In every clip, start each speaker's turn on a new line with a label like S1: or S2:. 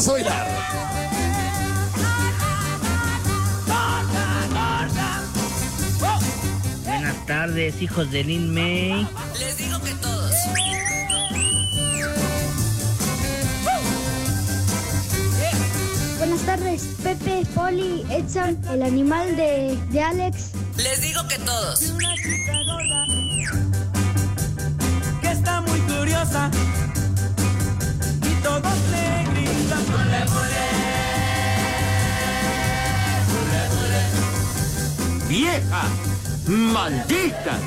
S1: Vamos a bailar.
S2: Buenas tardes, hijos de Lin May.
S3: Les digo que todos.
S4: Buenas tardes, Pepe, Poli, Edson, el animal de, de Alex.
S3: Les digo que todos.
S5: Una chica gorda que está muy curiosa y todos le gritan ¡Pule,
S6: ¡Vieja! ¡Maldita!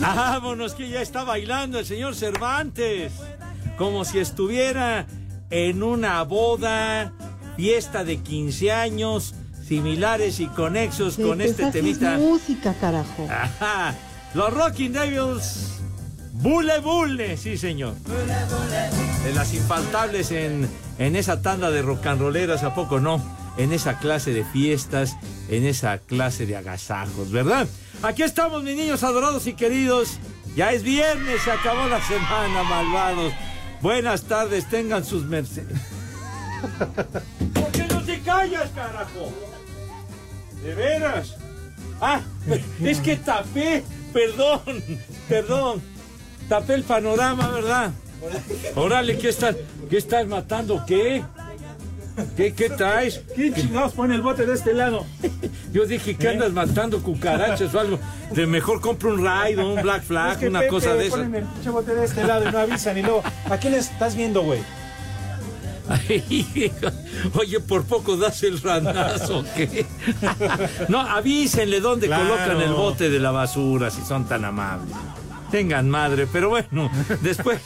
S7: Vámonos que ya está bailando el señor Cervantes. Como si estuviera en una boda, fiesta de 15 años, similares y conexos con este temita.
S8: música, carajo.
S7: Ajá. Los Rocking Devils. Bule Bule, sí señor. De las infaltables en, en esa tanda de rock and rolleras, ¿a poco no? En esa clase de fiestas, en esa clase de agasajos, ¿verdad? Aquí estamos, mis niños adorados y queridos. Ya es viernes, se acabó la semana, malvados. Buenas tardes, tengan sus mercedes. ¿Por qué no te callas, carajo? ¿De veras? Ah, es que tapé, perdón, perdón. Tapé el panorama, ¿verdad? Órale, ¿qué estás, qué estás matando? ¿Qué? ¿Qué, qué traes?
S9: ¿Quién chingados pone el bote de este lado?
S7: Yo dije que andas matando cucarachas o algo. De mejor compro un raid o un black flag,
S9: Es que
S7: una
S9: Pepe
S7: cosa de esas.
S9: ponen el pinche bote de este lado y no avisan y luego, ¿a quién estás viendo, güey?
S7: Oye, por poco das el ranazo, ¿qué? No, avísenle dónde
S9: Claro.
S7: colocan el bote de la basura, si son tan amables. Tengan madre, pero bueno, después,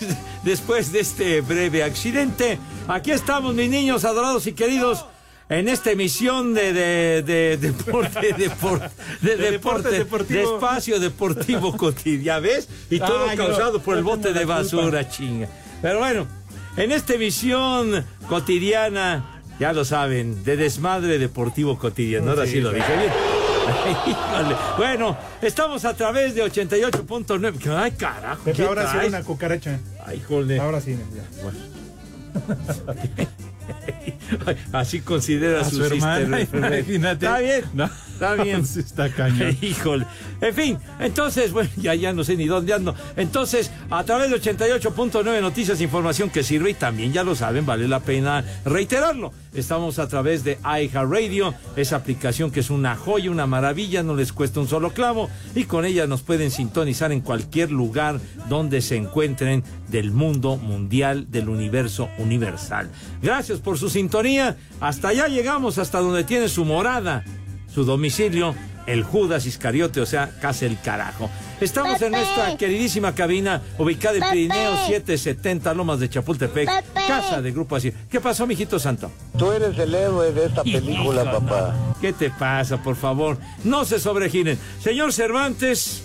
S7: después de este breve accidente, aquí estamos, mis niños adorados y queridos, en esta emisión de, de, de deporte, depor- de,
S9: De
S7: deporte,
S9: deporte
S7: de espacio deportivo cotidiano, ¿ves? Y todo
S9: yo-
S7: causado por el bote de
S9: culpa.
S7: basura, chinga. Pero bueno, en esta emisión cotidiana, ya lo saben, de desmadre deportivo cotidiano. Ahora sí,
S9: Sí,
S7: lo dije bien. Híjole. Bueno, estamos a través de 88.9. Ay, carajo.
S9: Pepe,
S7: ¿qué
S9: ahora sí
S7: traes?
S9: una cucaracha.
S7: Ay, jole.
S9: Ahora sí, ya.
S7: Ay, Así considera
S9: A
S7: su,
S9: su hermana,
S7: sister.
S9: imagínate.
S7: Está bien.
S9: No.
S7: Está bien.
S9: Sí está cañón.
S7: Híjole. En fin, entonces, bueno, ya, ya no sé ni dónde ando. Entonces, a través de 88.9 Noticias, información que sirve y también ya lo saben, vale la pena reiterarlo. Estamos a través de iHeartRadio, esa aplicación que es una joya, una maravilla, no les cuesta un solo clavo y con ella nos pueden sintonizar en cualquier lugar donde se encuentren del mundo mundial, del universo universal. Gracias por su sintonía. Hasta allá llegamos, hasta donde tiene su morada su domicilio, el Judas Iscariote, o sea, casi el carajo. Estamos en nuestra queridísima cabina, ubicada en
S4: Pepe.
S7: Pirineo 770, Lomas de Chapultepec,
S4: Pepe.
S7: casa de Grupo Así. ¿Qué pasó, mijito santo?
S10: Tú eres el héroe de esta película,
S7: Hijo, no.
S10: papá.
S7: ¿Qué te pasa, por favor? No se sobregiren. Señor Cervantes,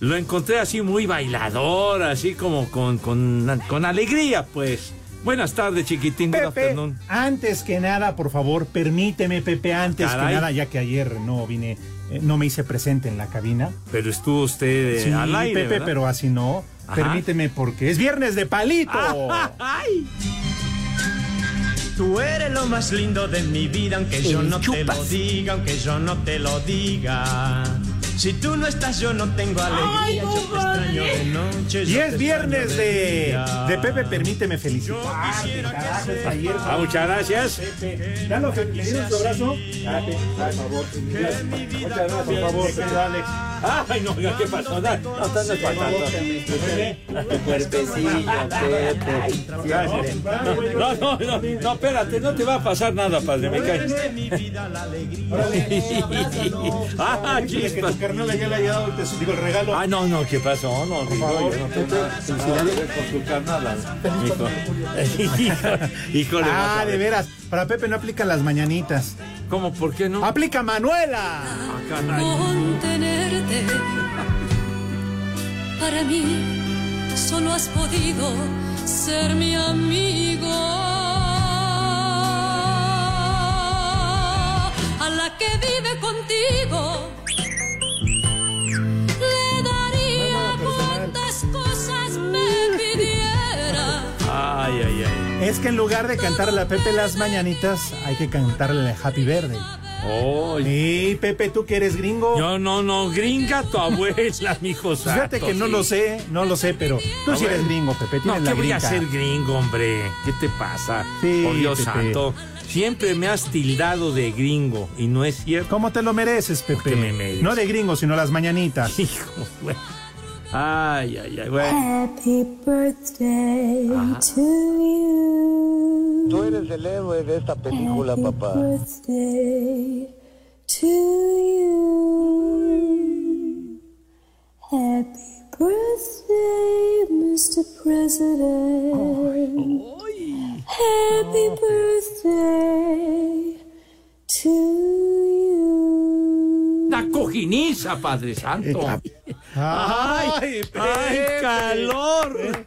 S7: lo encontré así muy bailador, así como con, con, con alegría, pues. Buenas tardes, chiquitín. Good
S9: Pepe,
S7: afternoon.
S9: antes que nada, por favor, permíteme, Pepe, antes
S7: Caray.
S9: que nada, ya que ayer no vine, eh, no me hice presente en la cabina.
S7: Pero estuvo usted eh,
S9: Sí,
S7: al aire,
S9: Pepe,
S7: ¿verdad?
S9: pero así no.
S7: Ajá.
S9: Permíteme porque es viernes de palito.
S7: ¡Ay!
S5: Tú eres lo más lindo de mi vida, aunque yo no te lo diga, aunque yo no te lo diga. Si tú no estás, yo no tengo alegría. yo te extraño de noche.
S9: Y es viernes de, Pepe, permíteme felicitar.
S5: quisiera
S9: Carajo,
S5: que
S9: es ayer,
S7: Ah, muchas gracias.
S9: Pepe. Ya lo que le dieron su abrazo. Date, por favor. Muchas gracias, por favor, querido Alex.
S7: Ay, no, oiga, ¿qué pasó? No, no, están espantando.
S2: Tu cuerpecillo, Pepe.
S7: No, no, no, no, espérate, no te va a pasar nada, padre, me cae.
S5: de mi vida la alegría.
S7: Ah, chispas.
S9: Tu carnala ya le haya dado el tes- digo, el regalo.
S7: Ah, no, no, ¿qué pasó? No, digo,
S9: favor,
S7: yo no
S9: Pepe,
S7: tengo nada
S9: felicidades.
S7: que ver con su carnal. Hijo, híjole. vas
S9: Ah,
S7: a
S9: de
S7: ver.
S9: veras. Para Pepe no aplican las mañanitas.
S7: ¿Cómo? ¿Por qué no?
S9: ¡Aplica Manuela!
S7: Ah, caray.
S11: contenerte. Para mí solo has podido ser mi amigo. A la que
S9: Es que en lugar de cantarle a Pepe las mañanitas, hay que cantarle a Happy Verde.
S7: Oye.
S9: Sí, Pepe, tú que eres gringo.
S7: Yo no, no, gringa tu abuela, mijo
S9: Pues Fíjate
S7: santo,
S9: que no lo sé, no lo sé, pero tú sí eres gringo, Pepe.
S7: No, ¿qué
S9: la
S7: voy a ser gringo, hombre? ¿Qué te pasa?
S9: Sí,
S7: Por Dios
S9: Pepe.
S7: santo. Siempre me has tildado de gringo y no es cierto.
S9: ¿Cómo te lo mereces, Pepe?
S7: Me mereces.
S9: No de gringo, sino las mañanitas.
S7: Hijo, güey. Ay, ay, ay, güey.
S11: Happy birthday to you.
S10: Tú eres el héroe de esta película, papá.
S11: birthday to you. Happy birthday, Mr. President. Happy birthday to you.
S7: Una cojiniza, Padre Santo.
S9: ¡Ay,
S7: ay,
S9: Pepe!
S7: ay, calor.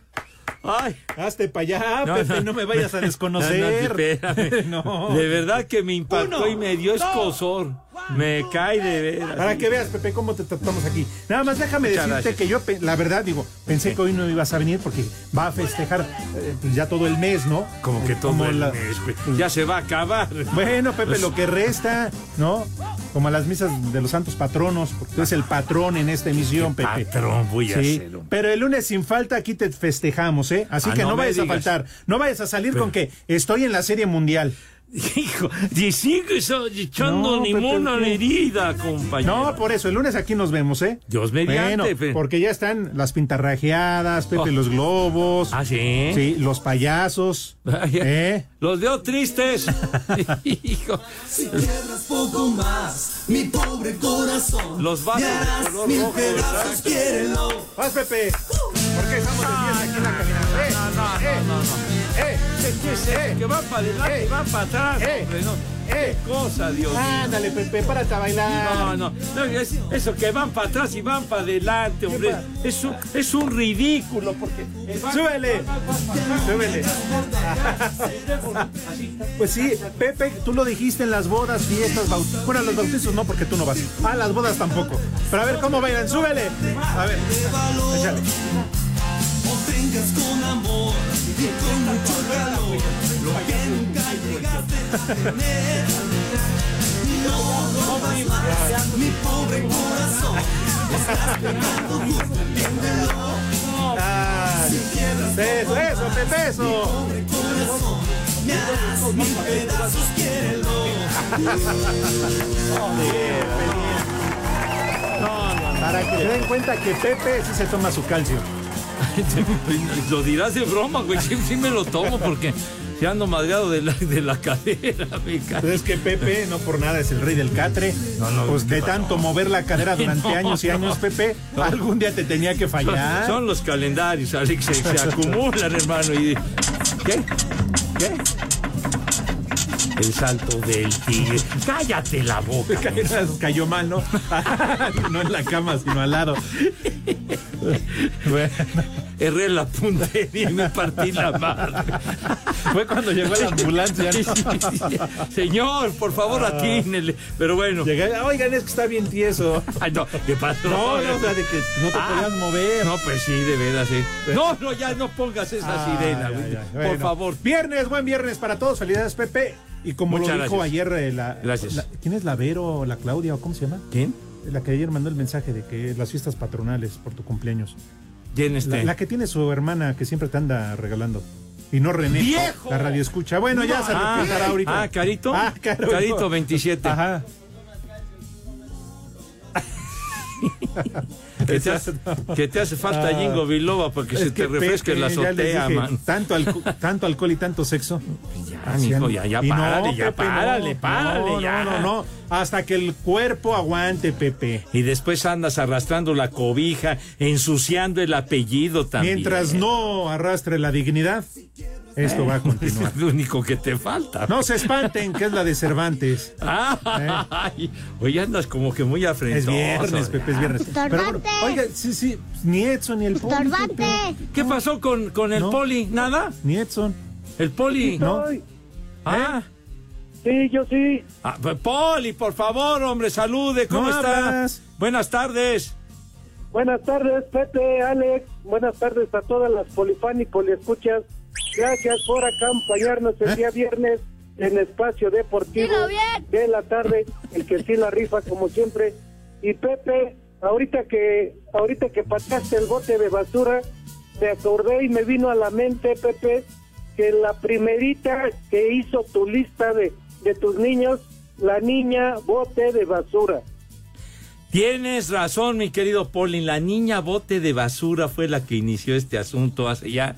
S7: Ay.
S9: Hazte para allá, Pepe, no, me vayas a desconocer.
S7: No, no, espérame.
S9: No.
S7: De verdad que me impactó
S9: Uno,
S7: y me dio escosor. Me cae de veras.
S9: Para que veas, Pepe, cómo te tratamos aquí. Nada más déjame
S7: Muchas
S9: decirte
S7: gracias.
S9: que yo, la verdad, digo, pensé que hoy no ibas a venir porque va a festejar eh, pues ya todo el mes, ¿no?
S7: Como que todo
S9: Como
S7: el
S9: la-
S7: mes, güey. Ya se va a acabar.
S9: Bueno, Pepe, lo que resta, ¿no? Como a las misas de los santos patronos, porque tú eres el patrón en esta emisión, Pepe.
S7: Patrón voy a
S9: Sí,
S7: hombre.
S9: pero el lunes sin falta aquí te festejamos, ¿eh? Así
S7: Ah,
S9: que
S7: no
S9: vayas a faltar, no vayas a salir
S7: Pero-
S9: con que estoy en la serie mundial.
S7: Hijo, y sigues echando
S9: No,
S7: ni
S9: Pepe,
S7: mona
S9: ¿qué?
S7: herida, compañero.
S9: No, por eso, el lunes aquí nos vemos, ¿eh?
S7: Dios mediante,
S9: Bueno,
S7: Pepe.
S9: porque ya están las pintarrajeadas, Pepe,
S7: Oh.
S9: los globos.
S7: ¿Ah, sí?
S9: Sí, los payasos.
S7: Ay,
S9: ¿Eh?
S7: Los veo tristes. Hijo.
S8: poco más, mi pobre corazón.
S7: Los vasos de color
S8: mil
S7: rojo,
S8: pedazos, quiérelo.
S9: Vas, Pepe. Porque estamos de fiesta aquí en la caminata. Eh,
S7: No, no,
S9: eh,
S7: no, no, no.
S9: Eh,
S7: ¿Qué es eso? Que van para adelante y van para atrás.
S9: Eh.
S7: hombre, no.
S9: eh.
S7: Qué cosa, Dios.
S9: Ándale, Pepe, párate a bailar.
S7: No, no, no, es- eso que van para atrás y van para adelante, hombre. Es un, es un ridículo porque.
S9: Súbele. Súbele. Pues sí, Pepe, tú lo dijiste en las bodas, fiestas, bautizos. Bueno, los bautizos no, porque tú no vas. Ah, las bodas tampoco. Pero a ver cómo bailan, súbele. A ver, échale.
S8: Obtengas con amor y con mucho calor lo que nunca llegaste a tener. No rompas más mi pobre corazón. Estás pegando justo, entiéndelo.
S9: Ah, eso, eso, Pepe, eso.
S8: Pobre corazón, me harás mil pedazos, quiérelo.
S9: Para que se den cuenta que Pepe sí se toma su calcio.
S7: Lo dirás de broma, güey. Sí, sí me lo tomo porque se ando madreado de la, de la cadera.
S9: Pero es que Pepe, no por nada, es el rey del catre.
S7: No, no,
S9: pues
S7: ¿qué
S9: de tanto mover la cadera durante
S7: No,
S9: años y años,
S7: no.
S9: Pepe, algún día te tenía que fallar.
S7: Son los calendarios, Alex, se, se acumulan, hermano. Y, ¿Qué? ¿Qué? El salto del tigre. Cállate la boca.
S9: Cayó mal, ¿no? no en la cama, sino al lado. Bueno,
S7: Erré la puntería y me partí la madre.
S9: fue cuando llegó la ambulancia.
S7: Señor, por favor, atínele. Pero bueno.
S9: Llegué, oigan, es que está bien tieso.
S7: Ay, no, ¿qué pasó?
S9: No, no, o sea, de que no te
S7: Ah.
S9: podías mover.
S7: No, pues sí, de veras, sí. No, no, ya no pongas esa
S9: Ay,
S7: sirena,
S9: ay.
S7: Por favor.
S9: Viernes, buen viernes para todos. Felicidades, Pepe. Y como
S7: Muchas
S9: lo dijo
S7: gracias.
S9: ayer, eh, la,
S7: Gracias.
S9: la- ¿quién es la Vero o la Claudia o cómo se llama?
S7: ¿Quién?
S9: La que ayer mandó el mensaje de que las fiestas patronales por tu cumpleaños.
S7: ¿Quién
S9: La,
S7: este?
S9: la que tiene su hermana que siempre te anda regalando. Y no René.
S7: ¡Viejo!
S9: La radio escucha. Bueno, ya se
S7: Ah,
S9: ahorita.
S7: Ah, Carito.
S9: Ah, Caro.
S7: Carito 27.
S9: Ajá.
S7: que, te hace, que te hace falta
S9: Ah.
S7: Jingo Biloba para que se te refresque
S9: Pepe,
S7: la azotea,
S9: dije,
S7: man.
S9: Tanto, alco- tanto alcohol y tanto sexo.
S7: Ya, mijo, ya, ya,
S9: no,
S7: párale, ya,
S9: Pepe, no.
S7: párale, párale,
S9: No,
S7: ya.
S9: No, no, no. Hasta que el cuerpo aguante, Pepe.
S7: Y después andas arrastrando la cobija, ensuciando el apellido también.
S9: Mientras no arrastre la dignidad, esto va a continuar.
S7: Es lo único que te falta.
S9: No se espanten, que es la de Cervantes.
S7: Ay, Oye, andas como que muy afrentoso.
S9: Es viernes, Pepe, es viernes. Pero oiga, sí, sí, ni Edson ni el Poli.
S7: ¿Qué pasó con, con el
S9: No.
S7: poli? ¿Nada?
S9: Ni Edson.
S7: ¿El poli?
S9: No.
S7: Ah.
S10: Sí, yo sí.
S7: Ah, pues, Poli, por favor, hombre, salude. ¿Cómo
S9: No
S7: está?
S9: hablas.
S7: Buenas tardes.
S10: Buenas tardes, Pepe, Alex. Buenas tardes a todas las polifan y poliescuchas. Gracias por acompañarnos el día viernes en Espacio Deportivo de la tarde, el que sí la rifa como siempre. Y Pepe, ahorita que ahorita que pasaste el bote de basura, me acordé y me vino a la mente, Pepe, que la primerita que hizo tu lista de, de tus niños, la niña bote de basura.
S7: Tienes razón, mi querido Poli. La niña bote de basura fue la que inició este asunto hace ya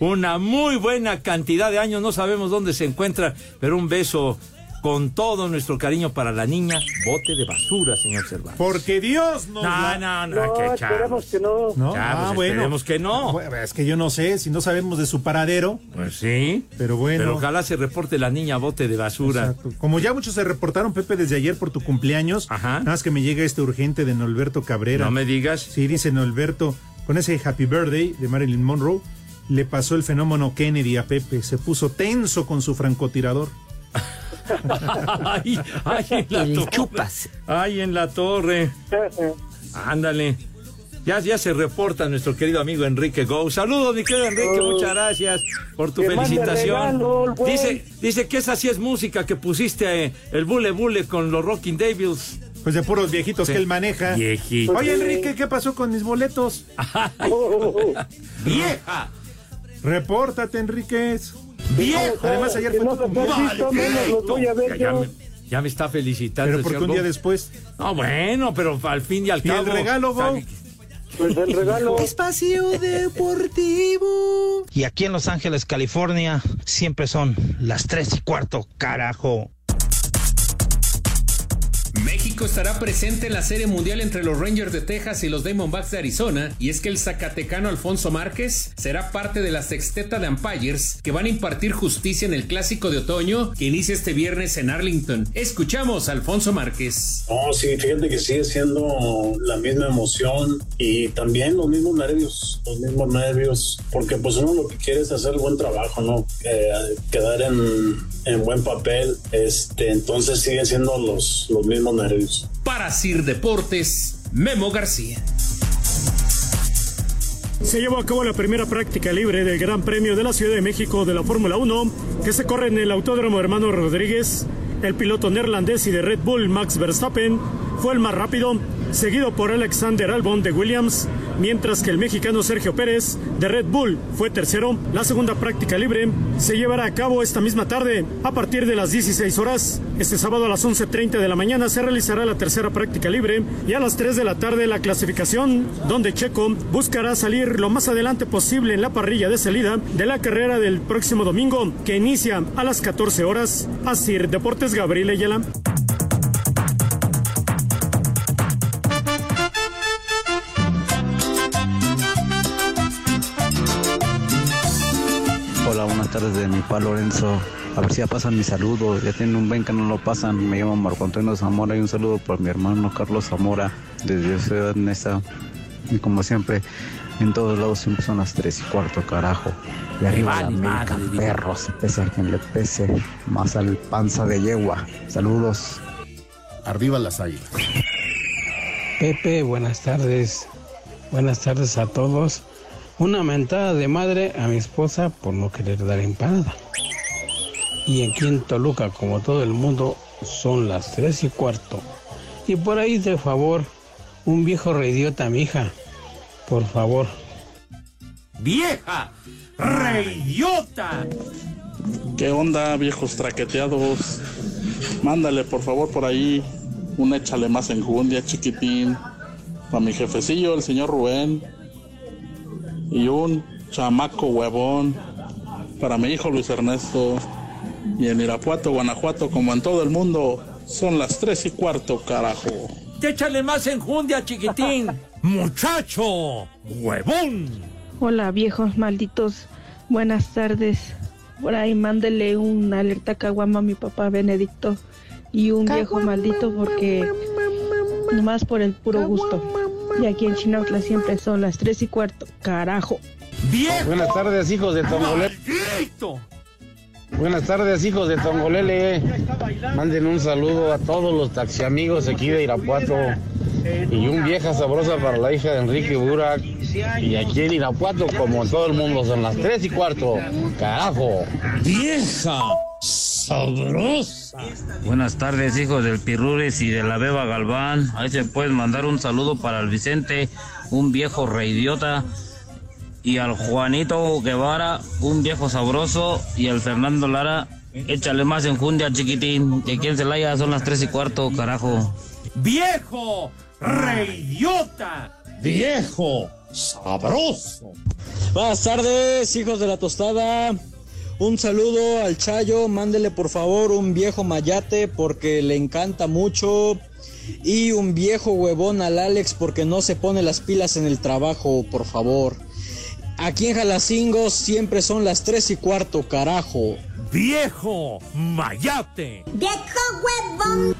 S7: una muy buena cantidad de años. No sabemos dónde se encuentra, pero un beso con todo nuestro cariño para la niña bote de basura, señor Cervantes.
S9: Porque Dios nos
S7: No,
S9: la-
S7: no, no,
S10: esperemos que no.
S9: ¿No?
S7: Chavos, esperemos que no.
S9: Bueno, es que yo no sé, si no sabemos de su paradero,
S7: Pues sí.
S9: pero bueno.
S7: Pero ojalá se reporte la niña bote de basura.
S9: Exacto. Como ya muchos se reportaron, Pepe, desde ayer por tu cumpleaños,
S7: Ajá.
S9: nada más que me llega este urgente de Norberto Cabrera.
S7: No me digas.
S9: Sí, dice Norberto, con ese Happy Birthday de Marilyn Monroe, le pasó el fenómeno Kennedy a Pepe. Se puso tenso con su francotirador.
S7: ay, ay, en la
S2: El
S7: torre.
S2: chupas.
S7: Ay, en la torre. Ándale. Ya, ya se reporta nuestro querido amigo Enrique Go. Saludos, mi querido Enrique,
S10: Oh.
S7: muchas gracias por tu felicitación.
S10: regalo.
S7: Dice, dice que esa sí es música que pusiste eh, el bule bule con los Rocking Devils.
S9: Pues de puros viejitos
S7: Sí.
S9: que él maneja.
S7: Viejito.
S9: Oye, Enrique, ¿qué pasó con mis boletos?
S7: ¡Vieja!
S9: Repórtate, Enríquez.
S7: ¡Vieja!
S9: Además, ayer fue
S10: no
S9: tu
S7: Ya, me, está felicitando.
S9: Pero porque un día después.
S7: No, bueno, pero al fin y al
S9: ¿Y el
S7: cabo.
S9: regalo?
S7: ¿sabe?
S10: Pues el regalo.
S9: Espacio Deportivo.
S2: Y aquí en Los Ángeles, California, siempre son las tres y cuarto, carajo.
S12: Estará presente en la Serie Mundial entre los Rangers de Texas y los Diamondbacks de Arizona, y es que el zacatecano Alfonso Márquez será parte de la sexteta de umpires que van a impartir justicia en el Clásico de Otoño que inicia este viernes en Arlington. Escuchamos a Alfonso Márquez.
S13: No, sí, fíjate que sigue siendo la misma emoción y también los mismos nervios, los mismos nervios, porque pues uno lo que quiere es hacer buen trabajo, ¿no? Eh, quedar en, en buen papel, este, entonces siguen siendo los, los mismos nervios.
S12: Para Sir Deportes, Memo García.
S14: Se llevó a cabo la primera práctica libre del Gran Premio de la Ciudad de México de la Fórmula 1, que se corre en el Autódromo Hermano Rodríguez. El piloto neerlandés y de Red Bull, Max Verstappen, fue el más rápido, seguido por Alexander Albon de Williams, mientras que el mexicano Sergio Pérez de Red Bull fue tercero. La segunda práctica libre se llevará a cabo esta misma tarde a partir de las 16 horas. Este sábado a las 11.30 de la mañana se realizará la tercera práctica libre y a las 3 de la tarde la clasificación, donde Checo buscará salir lo más adelante posible en la parrilla de salida de la carrera del próximo domingo, que inicia a las 14 horas. Así Deportes Gabriel Ayala.
S15: Hola, buenas tardes de mi pa Lorenzo. A ver si ya pasan mi saludo. Ya tienen un buen que no lo pasan. Me llamo Marco Antonio Zamora y un saludo por mi hermano Carlos Zamora desde Ciudad Nesta. Y como siempre, en todos lados siempre son las tres y cuarto, carajo. Y arriba la
S7: Vale,
S15: América,
S7: madre,
S15: perros. Pese a quien le pese, más al panza de yegua. Saludos.
S16: Arriba las águilas.
S17: Pepe, buenas tardes. Buenas tardes a todos. Una mentada de madre a mi esposa por no querer dar empanada. Y aquí en Toluca, como todo el mundo, son las tres y cuarto. Y por ahí, de favor, un viejo reidiota mi hija. Por favor.
S7: ¡Vieja! ¡Reidiota!
S18: ¿Qué onda, viejos traqueteados? Mándale, por favor, por ahí un échale más enjundia, chiquitín. para mi jefecillo, el señor Rubén, y un chamaco huevón para mi hijo Luis Ernesto. Y en Irapuato, Guanajuato, como en todo el mundo, son las tres y cuarto, carajo.
S7: Échale más enjundia, chiquitín. Muchacho, huevón.
S19: Hola, viejos malditos. Buenas tardes. Por ahí mándele un alerta caguama a mi papá Benedicto y un viejo maldito porque nomás por el puro gusto. Y aquí en Chinautla siempre son las tres y cuarto. Carajo.
S7: ¡Viejo!
S17: Buenas tardes, hijos de Tongolele. Buenas tardes, hijos de Tongolele. Manden un saludo a todos los taxiamigos aquí de Irapuato. Y un vieja sabrosa para la hija de Enrique Burak. Y aquí en Irapuato, como en todo el mundo, son las tres y cuarto. Carajo.
S7: Vieja sabrosa.
S20: Buenas tardes, hijos del Pirruris y de la Beba Galván. Ahí se pueden mandar un saludo para el Vicente, un viejo reidiota. Y al Juanito Guevara, un viejo sabroso. Y al Fernando Lara, échale más enjundia, chiquitín. Que aquí en Celaya son las tres y cuarto, carajo.
S7: ¡Viejo reidiota! ¡Viejo sabroso!
S21: Buenas tardes, hijos de la tostada. Un saludo al Chayo, mándele por favor un viejo mayate porque le encanta mucho. Y un viejo huevón al Alex porque no se pone las pilas en el trabajo, por favor. Aquí en Jalacingo siempre son las tres y cuarto, carajo.
S7: ¡Viejo mayate!
S22: ¡Viejo huevón!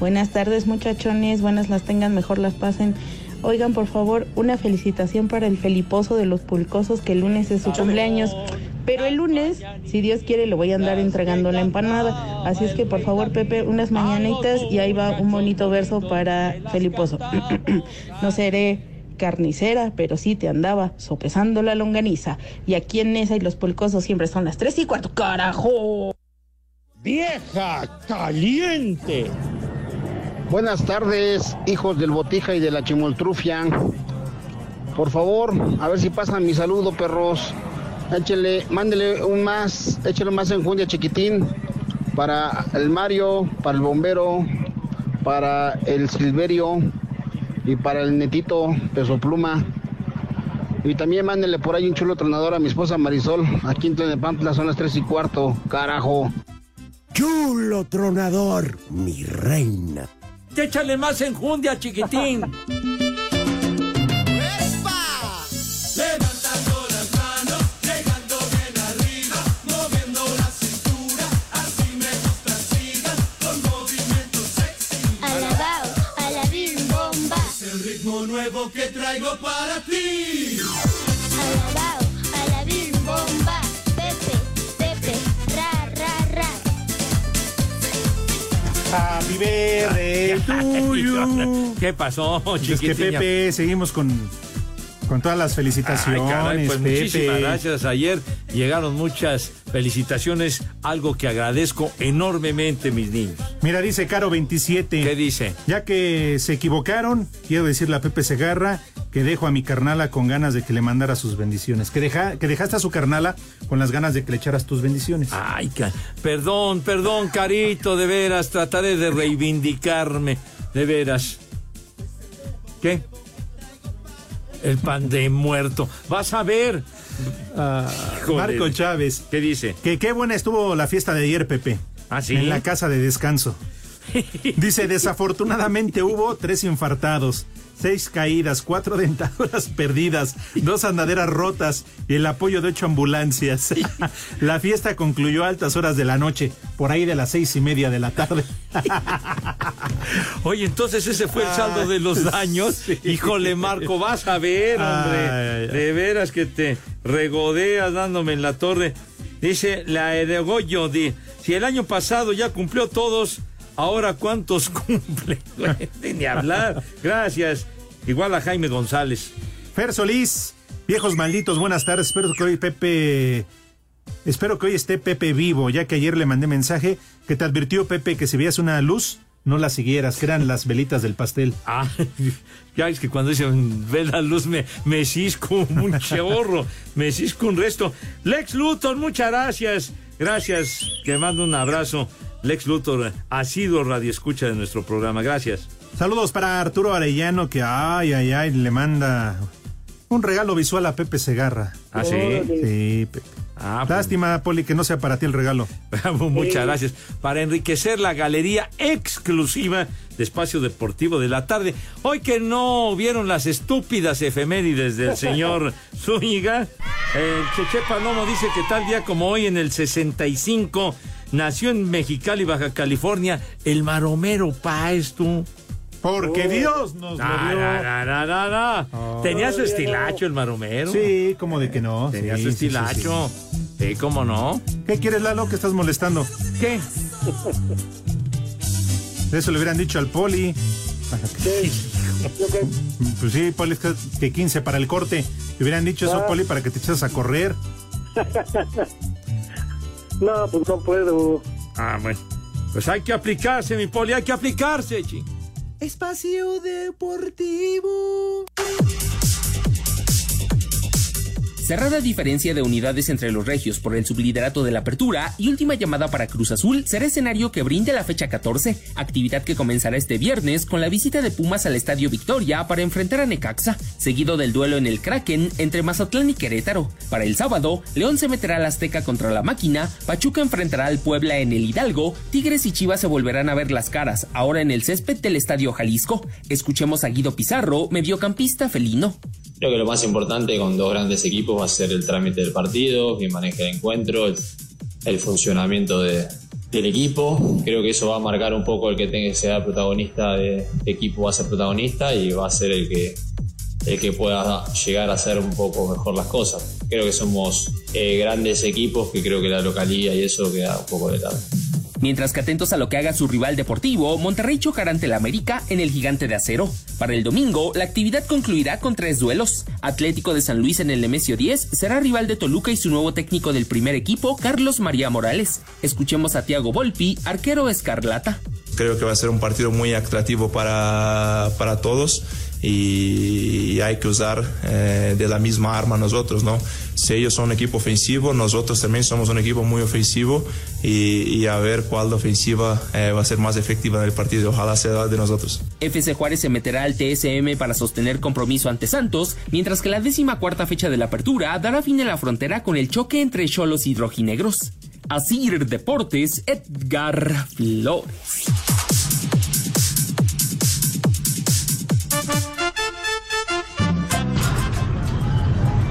S19: Buenas tardes, muchachones. Buenas las tengan, mejor las pasen. Oigan, por favor, una felicitación para el Feliposo de los Pulcosos, que el lunes es su cumpleaños. Pero el lunes, si Dios quiere, le voy a andar entregando la empanada. Así es que, por favor, Pepe, unas mañanitas y ahí va un bonito verso para Feliposo. no seré carnicera, pero sí te andaba sopesando la longaniza. Y aquí en Nesa y los Pulcosos siempre son las tres y cuarto. ¡Carajo!
S7: ¡Vieja caliente!
S17: Buenas tardes, hijos del Botija y de la Chimoltrufia. Por favor, a ver si pasan mi saludo, perros. Échele, mándele un más, échele más enjundia chiquitín para el Mario, para el bombero, para el Silverio y para el netito Peso Pluma. Y también mándele por ahí un chulo tronador a mi esposa Marisol, aquí en Tlenepantla, son las tres y cuarto, carajo.
S23: Chulo tronador, mi reina.
S7: Échale más enjundia, chiquitín.
S8: para ti.
S4: Alabao, alabim bomba. Pepe, Pepe, ra, ra, ra.
S9: Happy birthday to you.
S7: ¿Qué pasó,
S9: Es que? Pepe, seguimos con, con todas las felicitaciones.
S7: Ay, caray, pues
S9: Pepe.
S7: muchísimas gracias. Ayer llegaron muchas felicitaciones, algo que agradezco enormemente, mis niños.
S9: Mira, dice Caro 27.
S7: ¿Qué dice?
S9: Ya que se equivocaron, quiero decirle a Pepe Segarra que dejo a mi carnala con ganas de que le mandara sus bendiciones. Que, deja, que dejaste a su carnala con las ganas de que le echaras tus bendiciones.
S7: Ay, perdón, perdón, Carito, de veras, trataré de reivindicarme, de veras. ¿Qué? El pan de muerto. Vas a ver.
S9: Ah. Marco Chávez.
S7: ¿Qué dice?
S9: Que qué buena estuvo la fiesta de ayer, Pepe.
S7: ¿Ah, sí?
S9: En la casa de descanso. Dice, desafortunadamente hubo tres infartados, seis caídas, cuatro dentaduras perdidas, dos andaderas rotas y el apoyo de ocho ambulancias. La fiesta concluyó a altas horas de la noche, por ahí de las seis y media de la tarde.
S7: Oye, entonces ese fue el saldo de los daños. Híjole, Marco, vas a ver, hombre.
S9: Ay, ay, ay.
S7: De veras que te regodeas dándome en la torre. Dice la Edegoyo, di, si el año pasado ya cumplió todos, ahora cuántos cumple. Ni hablar. Gracias. Igual a Jaime González.
S9: Fer Solís, viejos malditos, buenas tardes. Espero que hoy Pepe. Espero que hoy esté Pepe vivo, ya que ayer le mandé mensaje que te advirtió Pepe que si veías una luz, no la siguieras, que eran las velitas del pastel.
S7: Ah, ya es que cuando dicen ve la luz me, me cisco un chorro, me cisco un resto. Lex Luthor, muchas gracias. Gracias, que mando un abrazo. Lex Luthor ha sido radio escucha de nuestro programa. Gracias.
S9: Saludos para Arturo Arellano que ay, ay, ay, le manda un regalo visual a Pepe Segarra.
S7: ¿Ah, sí?
S9: Sí, Pepe.
S7: Ah, pues,
S9: Lástima, Poli, que no sea para ti el regalo.
S7: Muchas gracias. Para enriquecer la galería exclusiva de Espacio Deportivo de la Tarde. Hoy que no vieron las estúpidas efemérides del señor Zúñiga, el Cheche Palomo dice que tal día como hoy en el 65 nació en Mexicali, Baja California, el maromero Páez, tú.
S9: Porque Dios nos lo
S7: Ah,
S9: dio.
S7: na, na, na, na, na. Tenía su estilacho el maromero.
S9: Sí, como de que no.
S7: Tenía
S9: Sí,
S7: su
S9: sí, sí,
S7: estilacho. Sí, cómo no.
S9: ¿Qué quieres, Lalo, que estás molestando?
S7: ¿Qué?
S9: Eso le hubieran dicho al Poli. Pues sí, Poli, es que- que 15 para el corte. Le hubieran dicho eso,
S10: Ah.
S9: Poli, para que te eches a correr.
S10: No, pues no puedo.
S7: Ah, bueno. Pues hay que aplicarse, mi poli, hay que aplicarse, chi.
S8: Espacio Deportivo.
S24: Cerrada diferencia de unidades entre los regios por el subliderato de la apertura y última llamada para Cruz Azul será escenario que brinde la fecha 14, actividad que comenzará este viernes con la visita de Pumas al Estadio Victoria para enfrentar a Necaxa, seguido del duelo en el Kraken entre Mazatlán y Querétaro. Para el sábado, León se meterá al Azteca contra la máquina, Pachuca enfrentará al Puebla en el Hidalgo, Tigres y Chivas se volverán a ver las caras, ahora en el césped del Estadio Jalisco. Escuchemos a Guido Pizarro, mediocampista felino.
S25: Creo que lo más importante con dos grandes equipos va a ser el trámite del partido, quien maneje el encuentro, el, funcionamiento de- del equipo. Creo que eso va a marcar un poco el que tenga que ser protagonista de equipo, va a ser protagonista y va a ser el que, el que pueda llegar a hacer un poco mejor las cosas. Creo que somos eh, grandes equipos que creo que la localía y eso queda un poco de tarde.
S24: Mientras que atentos a lo que haga su rival deportivo, Monterrey chocará ante el América en el Gigante de Acero. Para el domingo, la actividad concluirá con tres duelos. Atlético de San Luis en el Nemesio 10 será rival de Toluca y su nuevo técnico del primer equipo, Carlos María Morales. Escuchemos a Tiago Volpi, arquero escarlata.
S26: Creo que va a ser un partido muy atractivo para, para todos y hay que usar eh, de la misma arma nosotros, ¿no? Si ellos son un equipo ofensivo, nosotros también somos un equipo muy ofensivo y, y a ver cuál ofensiva eh, va a ser más efectiva en el partido. Ojalá sea la de nosotros.
S24: FC Juárez se meterá al TSM para sostener compromiso ante Santos, mientras que la décima cuarta fecha de la apertura dará fin a la frontera con el choque entre cholos y rojinegros. Asir Deportes, Edgar Flores.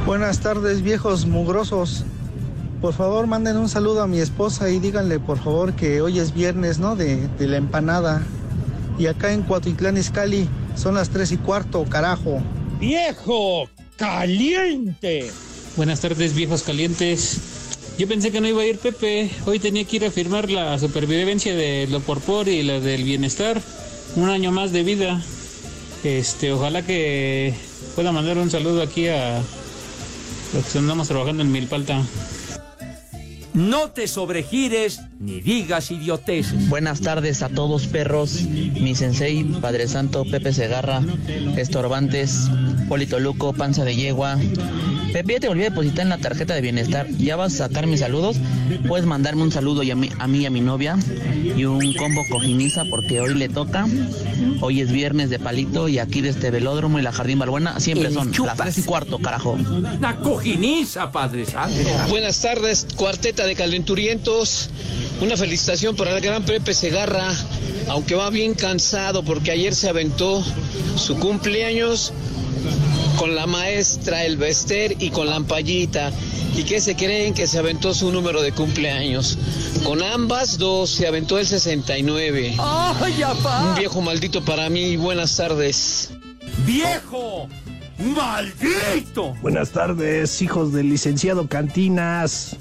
S2: Buenas tardes, viejos mugrosos. Por favor, manden un saludo a mi esposa y díganle, por favor, que hoy es viernes, ¿no? De, de la empanada. Y acá en Cuatitlán, Izcalli, son las tres y cuarto, carajo.
S27: ¡Viejo caliente! Buenas tardes, viejos calientes. Yo pensé que no iba a ir Pepe. Hoy tenía que ir a firmar la supervivencia de lo por por y la del bienestar. Un año más de vida. Este, ojalá que pueda mandar un saludo aquí a los andamos trabajando en Milpalta.
S7: No te sobregires ni digas idioteces.
S28: Buenas tardes a todos perros, mi sensei, Padre Santo, Pepe Segarra, Estorbantes, Polito Luco, Panza de Yegua. Pepe, ya te volví a depositar en la tarjeta de bienestar. ¿Ya vas a sacar mis saludos? Puedes mandarme un saludo y a mí, a mí y a mi novia y un combo cojiniza porque hoy le toca. Hoy es viernes de palito y aquí de este velódromo y la Jardín Balbuena siempre son
S7: chupas.
S28: las tres y cuarto, carajo.
S7: La cojiniza, Padre Santo.
S29: Buenas tardes, cuarteta de calenturientos. Una felicitación para el gran Pepe Segarra, aunque va bien cansado porque ayer se aventó su cumpleaños con la maestra El Bester y con la ampallita. ¿Y qué se creen que se aventó su número de cumpleaños? Con ambas dos se aventó el 69.
S7: ¡Ay, apá!
S29: Un viejo maldito para mí. Buenas tardes.
S7: ¡Viejo! ¡Maldito!
S30: Buenas tardes, hijos del licenciado Cantinas.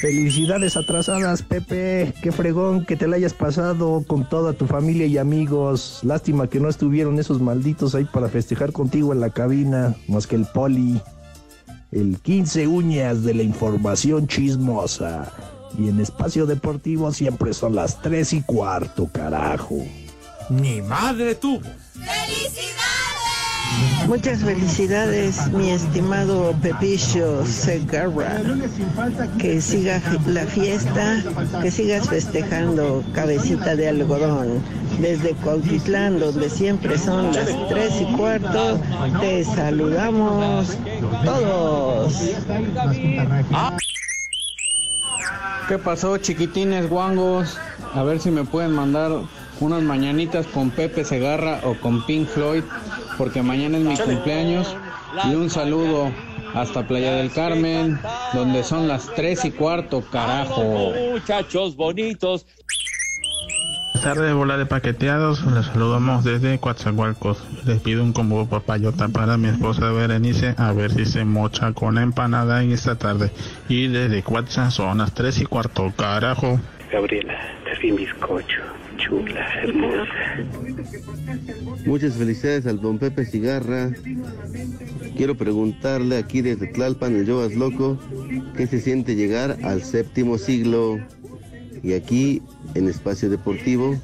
S30: Felicidades atrasadas, Pepe. Qué fregón que te la hayas pasado con toda tu familia y amigos. Lástima que no estuvieron esos malditos ahí para festejar contigo en la cabina, más que el poli. El 15 uñas de la información chismosa. Y en espacio deportivo siempre son las 3 y cuarto, carajo.
S7: Ni madre tuvo.
S31: Muchas felicidades, mi estimado Pepillo Segarra. Que siga la fiesta, que sigas festejando, cabecita de algodón. Desde Cuautitlán, donde siempre son las tres y cuarto, te saludamos todos.
S21: ¿Qué pasó, chiquitines guangos? A ver si me pueden mandar unas mañanitas con Pepe Segarra o con Pink Floyd, porque mañana es mi cumpleaños. Y un saludo hasta Playa del Carmen, donde son las tres y cuarto, carajo.
S7: Muchachos bonitos.
S32: Buenas tardes, bola de paqueteados. Les saludamos desde Coatzacoalcos. Les pido un combo papayota para mi esposa Berenice, a ver si se mocha con empanada en esta tarde. Y desde Coatza son las 3 y cuarto, carajo.
S33: Gabriela, te vi bizcocho, chula, hermosa.
S34: Muchas felicidades al don Pepe Cigarra. Quiero preguntarle aquí desde Tlalpan, el Yoas Loco, ¿qué se siente llegar al séptimo siglo? Y aquí, en Espacio Deportivo,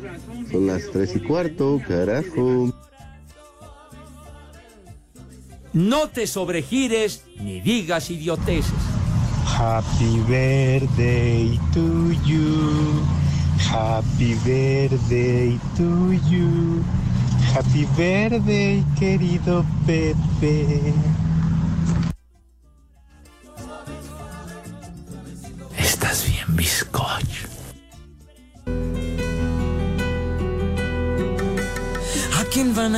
S34: son las tres y cuarto, carajo.
S7: No te sobregires ni digas idioteces.
S35: Happy birthday to you. Happy birthday to you. Happy birthday, querido Pepe.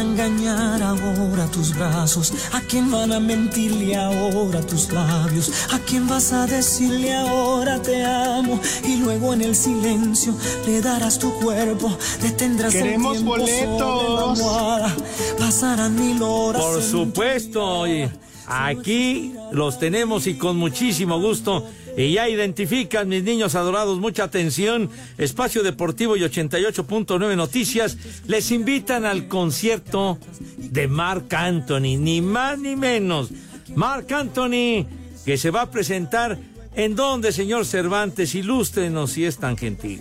S8: A engañar ahora tus brazos? ¿A quién van a mentirle ahora tus labios? ¿A quién vas a decirle ahora te amo? Y luego en el silencio le darás tu cuerpo, detendrás
S9: Queremos
S8: el tiempo
S9: boletos.
S8: sobre la almohada. Pasarán mil horas.
S7: Por supuesto, y aquí los tenemos y con muchísimo gusto. Y ya identifican, mis niños adorados, mucha atención. Espacio Deportivo y 88.9 Noticias les invitan al concierto de Marc Anthony, ni más ni menos. Marc Anthony, que se va a presentar en donde, señor Cervantes, ilústrenos si es tan gentil.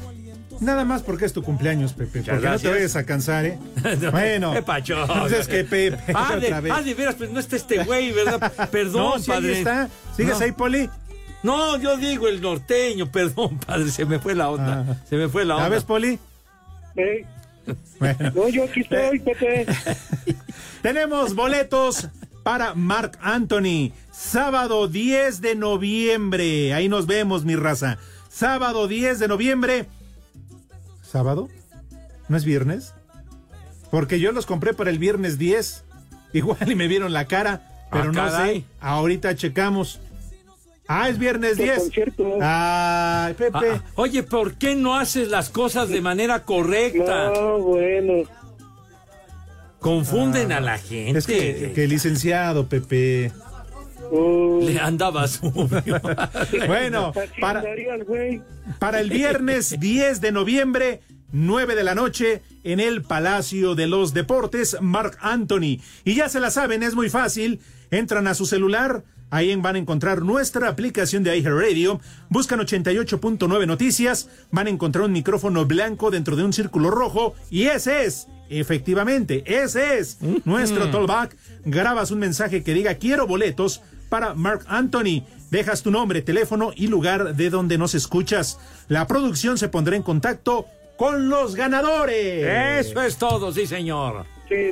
S9: Nada más porque es tu cumpleaños, Pepe.
S7: Muchas
S9: Porque no te vayas a cansar, ¿eh?
S7: No,
S9: bueno.
S7: qué pacho.
S9: Pues es que Pepe,
S7: Ah, de,
S9: otra vez.
S7: ah, de veras, pero no está este güey, ¿verdad? Perdón,
S9: No, sí, ahí
S7: padre.
S9: está. ¿Sigues ahí, Poli?
S7: No, yo digo el norteño, perdón, padre, se me fue la onda. Se me fue la onda.
S9: ¿Sabes, Poli?
S10: Eh,
S9: Bueno.
S10: No, yo aquí estoy, Pepe.
S9: Tenemos boletos para Mark Anthony. Sábado 10 de noviembre. Ahí nos vemos, mi raza. Sábado 10 de noviembre. ¿Sábado? ¿No es viernes? Porque yo los compré para el viernes 10. Igual y me vieron la cara, pero
S7: Ah,
S9: no
S7: caray.
S9: sé. Ahorita checamos. Ah, es viernes
S10: Qué
S9: 10.
S10: concierto.
S9: Ay, Pepe.
S7: Ah, oye, ¿por qué no haces las cosas de manera correcta?
S10: No, bueno.
S7: Confunden a la gente.
S9: Ah, Es que, que licenciado, Pepe.
S7: Le andaba sucio.
S9: Bueno, para, para el viernes 10 de noviembre, 9 de la noche, en el Palacio de los Deportes, Mark Anthony. Y ya se la saben, es muy fácil. Entran a su celular, ahí van a encontrar nuestra aplicación de iHeartRadio, buscan 88.9 noticias, van a encontrar un micrófono blanco dentro de un círculo rojo, y ese es, efectivamente, ese es nuestro tollback. Grabas un mensaje que diga quiero boletos para Mark Anthony. Dejas tu nombre, teléfono y lugar de donde nos escuchas. La producción se pondrá en contacto con los ganadores.
S7: Eso es todo, sí, señor.
S10: Sí.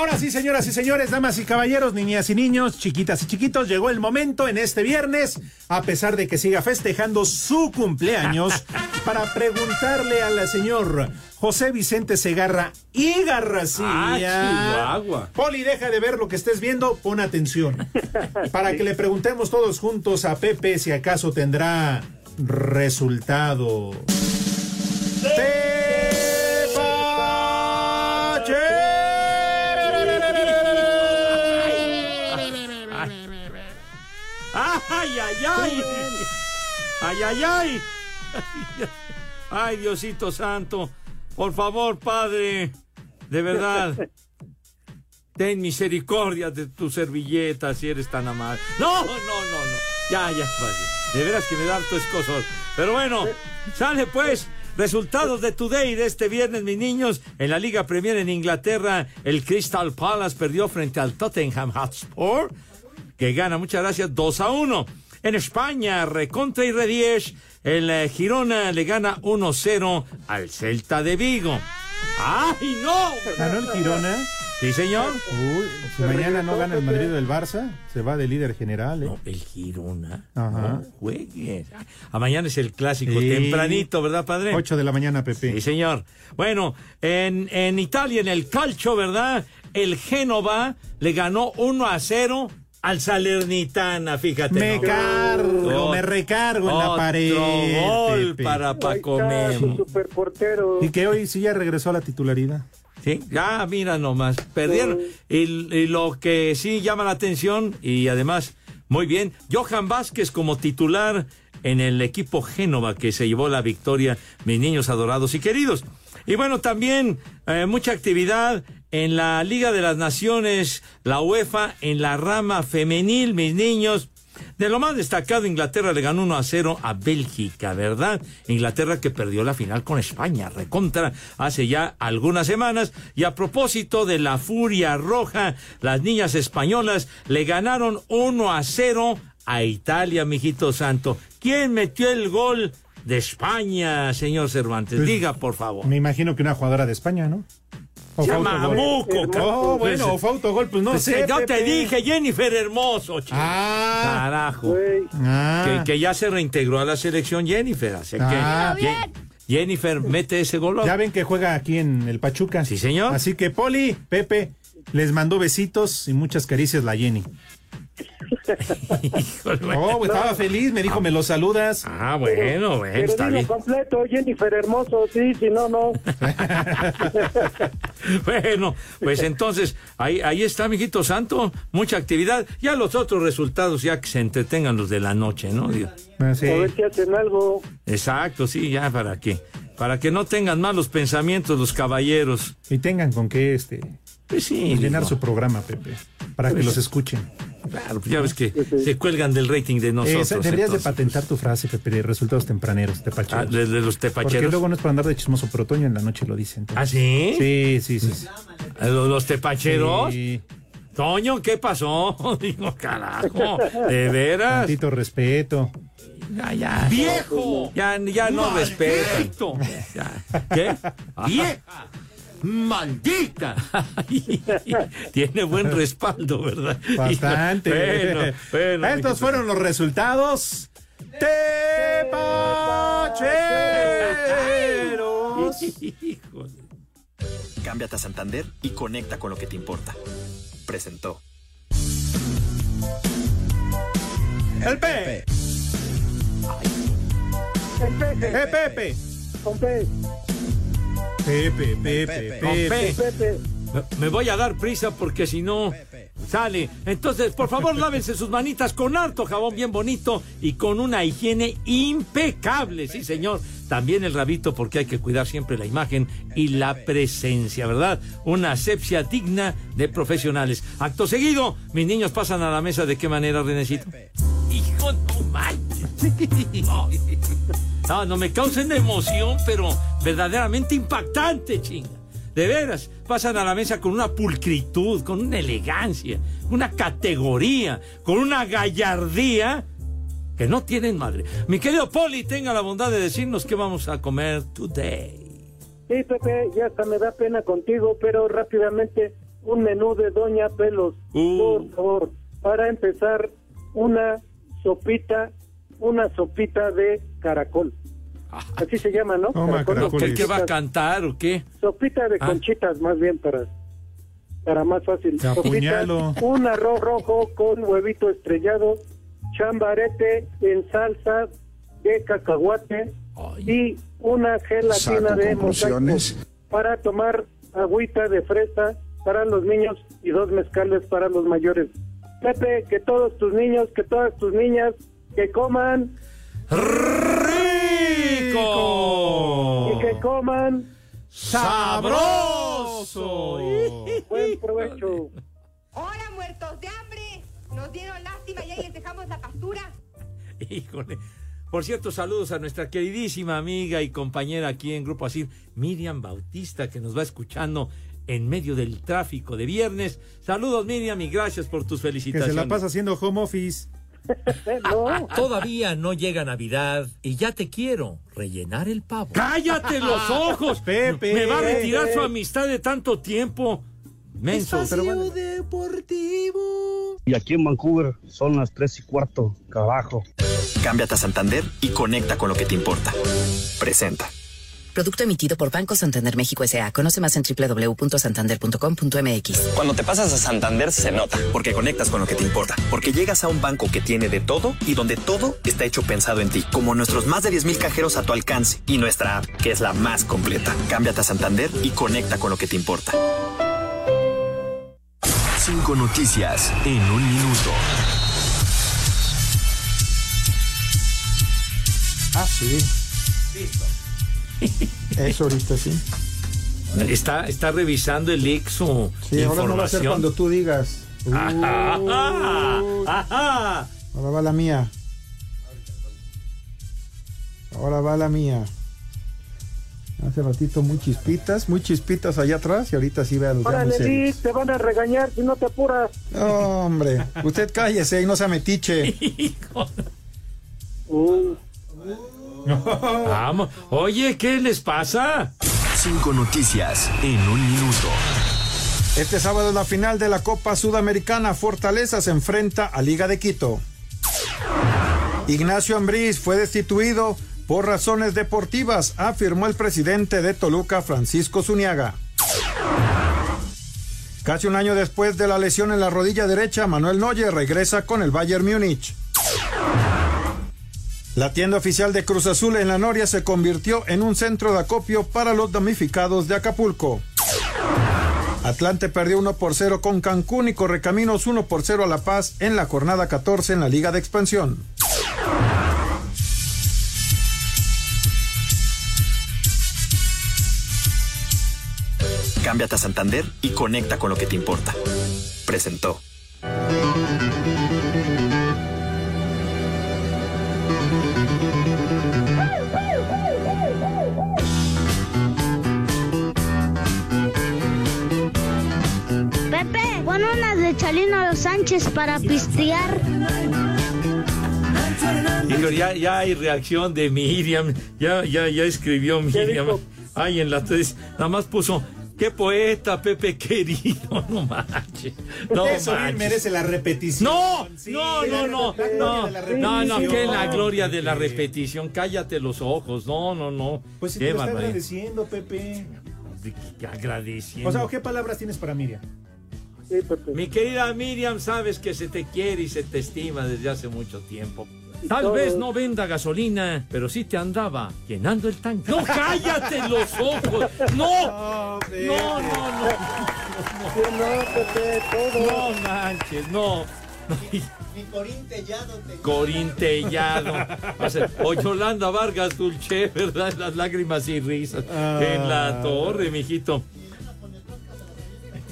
S9: Ahora sí, señoras y señores, damas y caballeros, niñas y niños, chiquitas y chiquitos, llegó el momento en este viernes, a pesar de que siga festejando su cumpleaños, para preguntarle al señor José Vicente Segarra y Garracía.
S7: Ah, Chihuahua.
S9: Poli, deja de ver lo que estés viendo, pon atención. Para que le preguntemos todos juntos a Pepe si acaso tendrá resultado.
S7: ¡Ay, ay, ay! ¡Ay, ay, ay! ¡Ay, Diosito Santo! Por favor, Padre, de verdad, ten misericordia de tu servilleta si eres tan amable. No, no, no, no. Ya, ya, padre. De veras que me da harto escosor. Pero bueno, sale pues. Resultados de Today de este viernes, mis niños. En la Liga Premier en Inglaterra, el Crystal Palace perdió frente al Tottenham Hotspur, que gana, muchas gracias, 2 a 1. En España, Recontra y Redies, el eh, Girona le gana 1-0 al Celta de Vigo. ¡Ay, no!
S9: ¿Ganó el Girona?
S7: Sí, señor.
S9: Uy, si mañana no gana el Madrid o el Barça, se va de líder general. ¿eh?
S7: No, el Girona.
S9: Ajá.
S7: No juegues. A mañana es el clásico
S9: Sí.
S7: tempranito, ¿verdad, padre?
S9: 8 de la mañana, Pepe.
S7: Sí, señor. Bueno, en, en Italia, en el calcio, ¿verdad? El Génova le ganó 1 a 0 al Salernitana, fíjate.
S9: Me
S7: nomás.
S9: cargo, me recargo en la
S7: otro
S9: pared.
S7: gol
S9: Pepe.
S7: para Paco Memo.
S10: superportero.
S9: Y que hoy sí ya regresó a la titularidad.
S7: Sí, ya mira nomás, perdieron. Y, y lo que sí llama la atención, y además, muy bien, Johan Vázquez como titular en el equipo Génova que se llevó la victoria, mis niños adorados y queridos. Y bueno, también eh, mucha actividad en la Liga de las Naciones, la UEFA, en la rama femenil, mis niños. De lo más destacado, Inglaterra le ganó 1 a 0 a Bélgica, ¿verdad? Inglaterra que perdió la final con España, recontra, hace ya algunas semanas. Y a propósito de la furia roja, las niñas españolas le ganaron 1 a 0 a Italia, mijito santo. ¿Quién metió el gol de España, señor Cervantes?
S9: Pues,
S7: Diga, por favor.
S9: Me imagino que una jugadora de España, ¿no? O.
S7: Buco,
S9: Oh,
S7: pues,
S9: bueno, o fue autogol, pues no
S7: Pues,
S9: sé.
S7: Yo te dije, Jennifer Hermoso, chico.
S9: Ah.
S7: Carajo.
S10: Güey.
S9: Ah.
S7: Que, que ya se reintegró a la selección Jennifer. Así que
S9: Ah.
S7: Je- Jennifer mete ese gol.
S9: Ya ven que juega aquí en el Pachuca.
S7: Sí, señor.
S9: Así que, Poli, Pepe, les mandó besitos y muchas caricias la Jenny. Oh, pues, estaba feliz, me dijo, me lo saludas.
S7: Ah, bueno, bueno,
S10: Pero
S7: está bien.
S10: completo, Jennifer Hermoso, sí, si no, no.
S7: Bueno, pues entonces, ahí, ahí está, mijito santo, mucha actividad. Ya los otros resultados, ya que se entretengan los de la noche, ¿no? Digo,
S9: Ah, sí.
S10: A ver si hacen algo.
S7: Exacto, sí, ya para qué. Para que no tengan malos pensamientos los caballeros.
S9: Y tengan con qué este
S7: Pues sí,
S9: llenar
S7: digo,
S9: su programa, Pepe, para que
S7: Pues-
S9: los escuchen.
S7: claro, ya ves que se cuelgan del rating de
S9: Eh,
S7: nosotros.
S9: deberías de
S7: entonces.
S9: patentar tu frase, Pepe, de resultados tempraneros, tepacheros.
S7: Ah, de, de los
S9: Porque
S7: tepacheros.
S9: luego no es para andar de chismoso, pero Toño en la noche lo dicen.
S7: ¿Ah, sí?
S9: Sí, sí, sí. sí.
S7: ¿Los, los tepacheros?
S9: Sí.
S7: Toño, ¿qué pasó? Digo, carajo, ¿de veras?
S9: Tantito respeto.
S7: Ya, ya. ¡Viejo! Ya, ya no respeto. ¿Qué? ¡Vieja! ¡Maldita! Tiene buen respaldo, ¿verdad?
S9: Bastante.
S7: Bueno, bueno.
S9: Estos fueron los resultados. Tepacheros.
S7: Híjole.
S36: Cámbiate a Santander y conecta con lo que te importa. Presentó.
S9: El Pepe. Eh, Pepe.
S10: Con P,
S9: Pepe, Pepe. Pepe.
S10: Pepe.
S7: Me- Me voy a dar prisa porque si no sale. Entonces, por favor, lávense sus manitas con harto jabón bien bonito y con una higiene impecable, sí, señor. También el rabito porque hay que cuidar siempre la imagen y la presencia, ¿verdad? Una asepsia digna de profesionales. Acto seguido, mis niños pasan a la mesa de qué manera, Renecito. Hijo, no manches. No, no me causen emoción, pero verdaderamente impactante, chinga. De veras, pasan a la mesa con una pulcritud, con una elegancia, una categoría, con una gallardía que no tienen madre. Mi querido Poli, tenga la bondad de decirnos qué vamos a comer today.
S10: Sí, Pepe, ya hasta me da pena contigo, pero rápidamente un menú de Doña Pelos,
S7: Uh.
S10: por favor. Para empezar, una sopita, una sopita de caracol. Así se llama, ¿no?
S9: Toma,
S10: Caracol.
S9: caracol.
S7: ¿Qué, qué va a cantar o qué?
S10: Sopita de
S7: Ah.
S10: conchitas, más bien para para más fácil.
S9: Te
S10: Sopita,
S9: apuñalo.
S10: un arroz rojo con huevito estrellado, chambarete en salsa de cacahuate
S7: Ay.
S10: y una gelatina
S37: Saco
S10: de
S37: conclusiones.
S10: mosaico para tomar agüita de fresa para los niños y dos mezcales para los mayores. Pepe, que todos tus niños, que todas tus niñas, que coman
S7: ¡Rico!
S10: y que coman
S7: ¡Sabroso!
S10: Buen provecho.
S38: Hola, muertos de hambre. Nos dieron lástima y ahí les dejamos la pastura.
S7: Híjole. Por cierto, saludos a nuestra queridísima amiga y compañera aquí en Grupo Asir, Miriam Bautista, que nos va escuchando en medio del tráfico de viernes. Saludos, Miriam, y gracias por tus
S9: Que
S7: felicitaciones.
S9: se la pasa haciendo home office.
S39: Todavía no llega Navidad y ya te quiero rellenar el pavo.
S7: ¡Cállate los ojos!
S39: Pepe.
S7: Me va a retirar su amistad de tanto tiempo. Menso.
S39: deportivo.
S40: Y aquí en Vancouver son las tres y cuarto, carajo.
S36: Cámbiate a Santander y conecta con lo que te importa. Presenta.
S41: Producto emitido por Banco Santander México S.A. Conoce más en www.santander.com.mx.
S36: Cuando te pasas a Santander se nota, porque conectas con lo que te importa, porque llegas a un banco que tiene de todo y donde todo está hecho pensado en ti, como nuestros más de 10.000 cajeros a tu alcance y nuestra app, que es la más completa. Cámbiate a Santander y conecta con lo que te importa.
S42: Cinco noticias en un minuto.
S43: Ah, sí. Eso ahorita sí.
S7: Está, está revisando el exo.
S43: Sí, ahora no va a ser cuando tú digas. Uh,
S7: Ajá, ajá.
S43: ahora va la mía. Ahora va la mía. Hace ratito muy chispitas, muy chispitas allá atrás y ahorita sí vean los
S10: Órale. Liz, te van a regañar si no te apuras.
S43: No, hombre, usted cállese y no se metiche.
S7: Vamos. Oye, ¿qué les pasa?
S42: Cinco noticias en un minuto.
S43: Este sábado es la final de la Copa Sudamericana. Fortaleza se enfrenta a Liga de Quito. Ignacio Ambriz fue destituido por razones deportivas, afirmó el presidente de Toluca, Francisco Zuniaga. Casi un año después de la lesión en la rodilla derecha, Manuel Neuer regresa con el Bayern Múnich. La tienda oficial de Cruz Azul en la Noria se convirtió en un centro de acopio para los damnificados de Acapulco. Atlante perdió 1 por 0 con Cancún y Correcaminos 1 por 0 a La Paz en la jornada 14 en la Liga de Expansión.
S36: Cámbiate a Santander y conecta con lo que te importa. Presentó.
S44: Pon unas de Chalino Sánchez para pistear.
S7: Híjole, ya, ya hay reacción de Miriam. Ya, ya, ya escribió Miriam. Ay, en la tres. Nada más puso. Qué poeta, Pepe querido. No manches. No
S9: Eso bien
S7: manches.
S9: merece la repetición.
S7: No,
S9: Sí,
S7: no, no, no, no, no, no, que la gloria de la repetición, cállate los ojos, no, no, no,
S9: Pues si
S7: qué
S9: te lo está agradeciendo, Pepe.
S7: agradeciendo.
S9: O sea, ¿qué palabras tienes para Miriam?
S7: Mi querida Miriam, sabes que se te quiere y se te estima desde hace mucho tiempo. Tal vez no venda gasolina, pero sí te andaba llenando el tanque. ¡No, cállate los ojos! ¡No! No, no, no.
S10: No, Pepe, todo.
S7: No manches, no.
S45: Mi corintellado te
S7: Corintellado. O Yolanda Vargas Dulce, ¿verdad? Las lágrimas y risas.
S9: Ah.
S7: En la torre, mijito.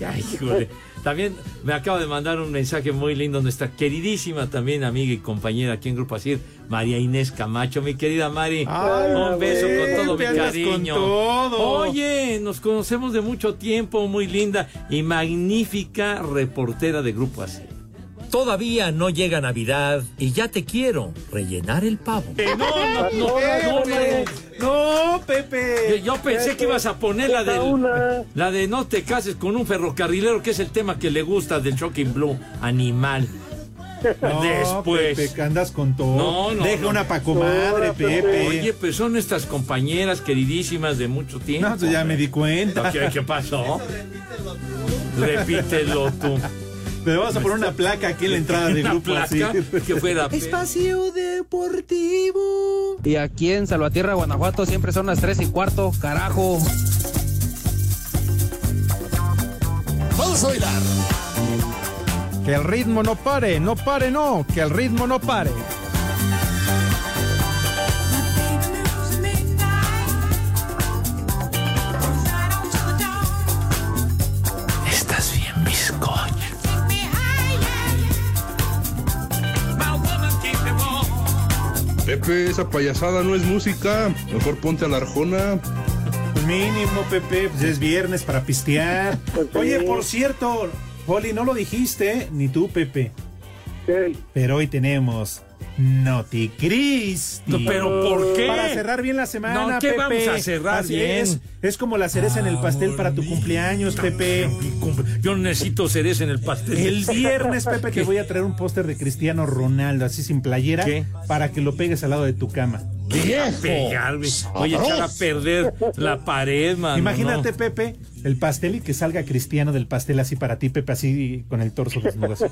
S7: Ay, híjole. También me acaba de mandar un mensaje muy lindo nuestra queridísima también amiga y compañera aquí en Grupo Asir, María Inés Camacho, mi querida Mari.
S9: Ay,
S7: un beso con todo mi cariño.
S9: con todo.
S7: Oye, nos conocemos de mucho tiempo, muy linda y magnífica reportera de Grupo Asir.
S39: Todavía no llega Navidad y ya te quiero rellenar el pavo.
S7: Eh, no, no, no, no, no,
S9: No, Pepe.
S7: Yo pensé que ibas a poner la de la de no te cases con un ferrocarrilero, que es el tema que le gusta del Shocking Blue, animal.
S9: No,
S7: Después.
S9: Pepe, que andas con todo.
S7: No, no.
S9: Deja
S7: no.
S9: una pa' comadre, Pepe.
S7: Oye, pues son nuestras compañeras queridísimas de mucho tiempo.
S9: No, pues ya me di cuenta.
S7: ¿Qué, qué pasó? Repítelo tú.
S9: Le vamos a poner una placa aquí en la entrada del grupo así.
S7: placa que fuera
S39: Espacio de
S9: Deportivo.
S46: Y aquí en Salvatierra, Guanajuato, siempre son las 3 y cuarto, carajo.
S47: Vamos a bailar.
S43: Que el ritmo no pare, no pare, no, que el ritmo no pare.
S48: Pepe, esa payasada no es música. Mejor ponte a la arjona.
S9: Mínimo, Pepe, pues es viernes para pistear. Oye, por cierto, Poli, no lo dijiste, ni tú, Pepe. Pero hoy tenemos
S7: No, ¿pero por qué?
S9: Para cerrar bien la semana,
S7: No, ¿qué
S9: Pepe.
S7: vamos a cerrar
S9: Así
S7: bien?
S9: Es, es como la cereza en el pastel para tu cumpleaños, Pepe.
S7: Yo necesito cereza en el pastel.
S9: El viernes, Pepe,
S7: ¿Qué?
S9: te voy a traer un póster de Cristiano Ronaldo, así sin playera,
S7: ¿Qué?
S9: para que lo pegues al lado de tu cama.
S7: Deja pegarme. Voy a echar a perder la pared, man.
S9: Imagínate, Pepe, el pastel y que salga Cristiano del pastel así para ti, Pepe, así con el torso desnudo. así.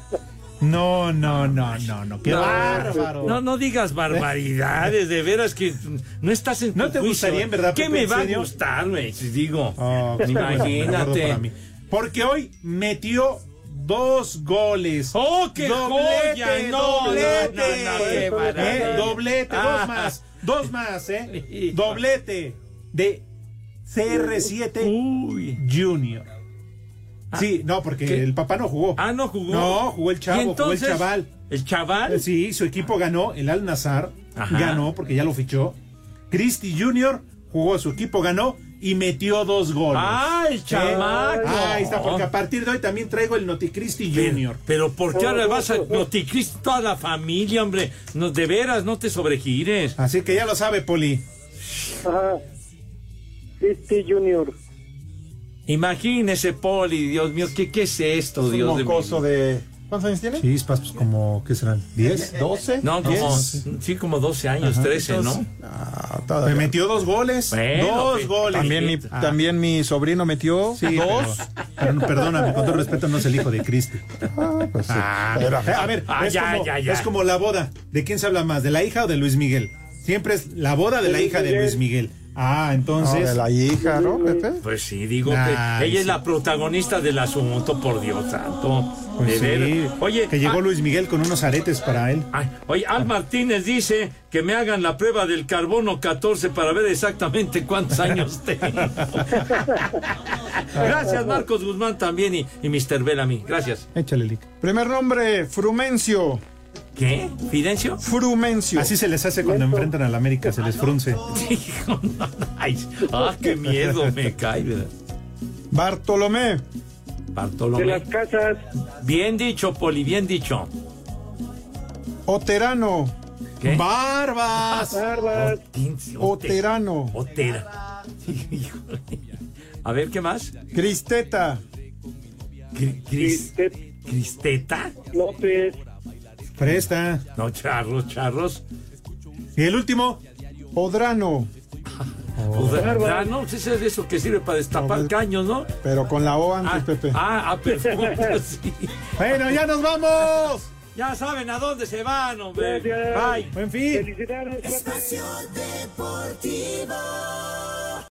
S9: No, no, no, no, no. Qué
S7: No,
S9: bárbaro.
S7: No, no digas barbaridades, de veras que no estás en tu
S9: ¿No te
S7: juicio.
S9: gustaría, en verdad,
S7: ¿Qué me va a gustarme? Si digo,
S9: Oh, qué
S7: imagínate.
S9: para mí. Porque hoy metió dos goles.
S7: ¡Oh, qué joya! No,
S9: doblete.
S7: no, no, no, qué maravilla.
S9: Eh, doblete,
S7: Ah.
S9: dos más. Dos más, ¿eh? Doblete de CR7 Junior. Sí, no, porque
S7: ¿Qué?
S9: el papá no jugó.
S7: Ah, no jugó.
S9: No, jugó el chavo,
S7: ¿Y
S9: jugó el
S7: entonces?
S9: chaval.
S7: ¿El chaval?
S9: Sí, su equipo ganó, el Al Nazar
S7: Ajá.
S9: ganó porque ya lo fichó. Cristi Junior jugó, su equipo ganó y metió dos goles.
S7: ¡Ah, el chamaco!
S9: Ah, ahí está, porque a partir de hoy también traigo el Noticristi Junior.
S7: Pero ¿por qué ahora vas a noticrist toda la familia, hombre? No, de veras, no te sobregires.
S9: Así que ya lo sabe, Poli.
S10: Ajá. Cristi Junior.
S7: Imagínese, Poli, Dios mío, ¿qué, qué es esto, Dios
S43: un
S7: de
S43: mocoso de... ¿Cuántos años tiene?
S9: Chispas, pues como, ¿qué serán? ¿10?
S43: ¿12?
S7: No, como,
S43: ¿10?
S7: sí, como 12 años, 13, ¿no?
S43: Ah,
S9: Me metió dos goles.
S7: Bueno,
S9: dos
S7: pe-
S9: goles.
S43: También mi,
S9: Ah,
S43: también mi sobrino metió
S9: sí,
S43: dos.
S9: pero- pero perdóname, con todo respeto, no es el hijo de Cristi.
S43: Ah, pues sí. Pero-
S9: Eh, A ver,
S7: Ah,
S9: es,
S7: ya,
S9: como,
S7: ya, ya.
S9: es como la boda. ¿De quién se habla más? ¿De la hija o de Luis Miguel? Siempre es la boda de la hija de Luis Miguel. Ah,
S43: No,
S9: entonces.
S43: de la hija, ¿no, Pepe?
S7: Pues sí, digo que ella es la protagonista del asunto, por Dios santo.
S9: Pues
S7: de
S9: sí,
S7: veras. Oye,
S9: que llegó
S7: ah,
S9: Luis Miguel con unos aretes para él.
S7: ay, oye, Al Martínez dice que me hagan la prueba del carbono 14 para ver exactamente cuántos años tengo. Gracias, Marcos Guzmán también y, y Mr. Bellamy. Gracias.
S9: Échale, Lick.
S43: Primer nombre, Frumencio.
S7: ¿Qué? ¿Fidencio?
S43: Frumencio.
S9: Así se les hace cuando enfrentan al América, se les frunce.
S7: Hijo, no, ay, ah, qué miedo me cae, ¿verdad?
S43: Bartolomé.
S10: De
S7: Bartolomé.
S10: las casas.
S7: Bien dicho, Poli, bien dicho.
S43: Oterano.
S7: ¿Qué?
S9: ¡Barbas!
S10: Barbas.
S43: Oterano.
S7: Otera. A ver, ¿qué más?
S43: Cristeta.
S7: Cri- Cris-
S10: Cristet
S7: ¿Cristeta?
S10: López.
S9: Presta.
S7: No, charros, charros.
S9: Y el último,
S43: Odrano.
S7: Ah, no, ese es de eso que sirve para destapar caños, ¿no?
S43: Pero con la O antes,
S7: Ah,
S43: Pepe.
S7: ah, ah, perfecto, sí.
S9: Bueno, ya nos vamos.
S7: Ya saben a dónde se van, hombre.
S10: Gracias.
S7: Bye.
S9: Buen fin.
S10: Felicidades.
S47: Espacio Deportivo.